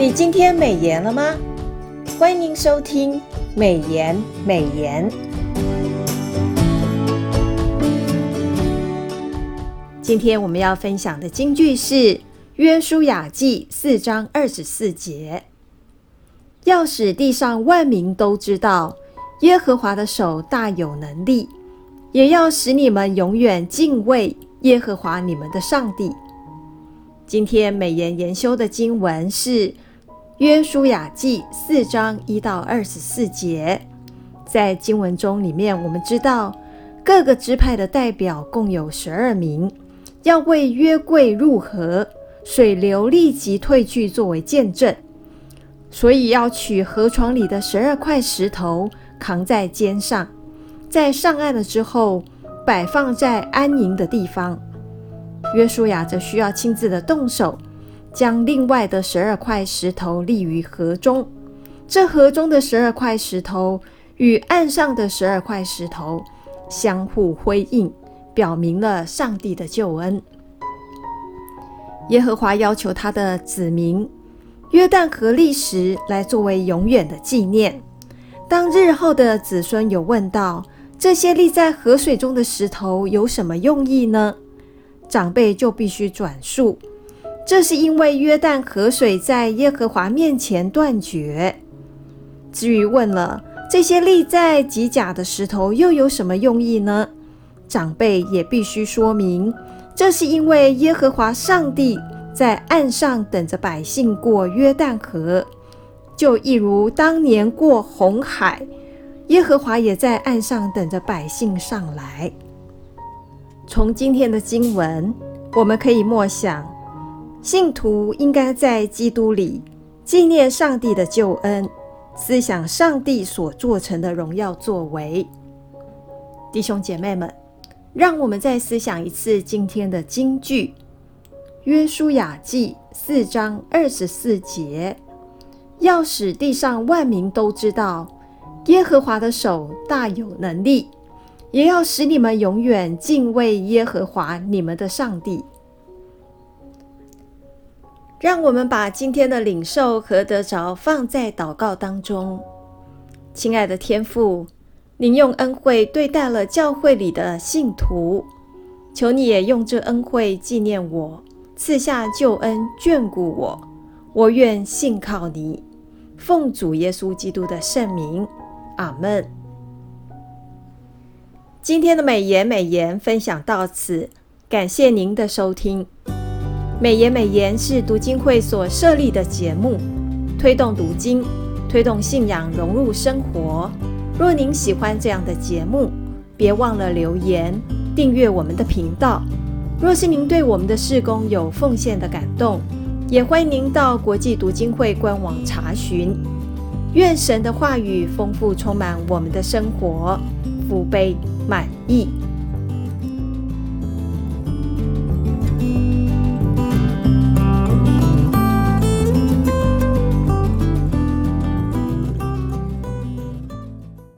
你今天美颜了吗？欢迎收听美颜美颜。今天我们要分享的金句是《约书亚记》四章二十四节：“要使地上万民都知道，耶和华的手大有能力，也要使你们永远敬畏耶和华你们的上帝。”今天美颜研修的经文是《约书亚记》四章一到二十四节。在经文中里面，我们知道各个支派的代表共有十二名，要为约柜入河，水流立即退去，作为见证。所以要取河床里的十二块石头，扛在肩上，在上岸了之后，摆放在安营的地方。约书亚则需要亲自的动手，将另外的十二块石头立于河中。这河中的十二块石头与岸上的十二块石头相互辉映，表明了上帝的救恩。耶和华要求他的子民约旦河立石来作为永远的纪念。当日后的子孙有问到这些立在河水中的石头有什么用意呢？长辈就必须转述，这是因为约旦河水在耶和华面前断绝。至于问了这些立在吉甲的石头又有什么用意呢？长辈也必须说明，这是因为耶和华上帝在岸上等着百姓过约旦河，就一如当年过红海，耶和华也在岸上等着百姓上来。从今天的经文，我们可以默想，信徒应该在基督里纪念上帝的救恩，思想上帝所做成的荣耀作为。弟兄姐妹们，让我们再思想一次今天的金句：约书亚记四章二十四节，要使地上万民都知道，耶和华的手大有能力。也要使你们永远敬畏耶和华你们的上帝。让我们把今天的领受和得着放在祷告当中。亲爱的天父，您用恩惠对待了教会里的信徒，求你也用这恩惠纪念我，赐下救恩眷顾我。我愿信靠你，奉主耶稣基督的圣名，阿门。今天的美言美言分享到此，感谢您的收听。美言美言是读经会所设立的节目，推动读经，推动信仰融入生活。若您喜欢这样的节目，别忘了留言订阅我们的频道。若是您对我们的事工有奉献的感动，也欢迎您到国际读经会官网查询。愿神的话语丰富充满我们的生活。福杯满溢。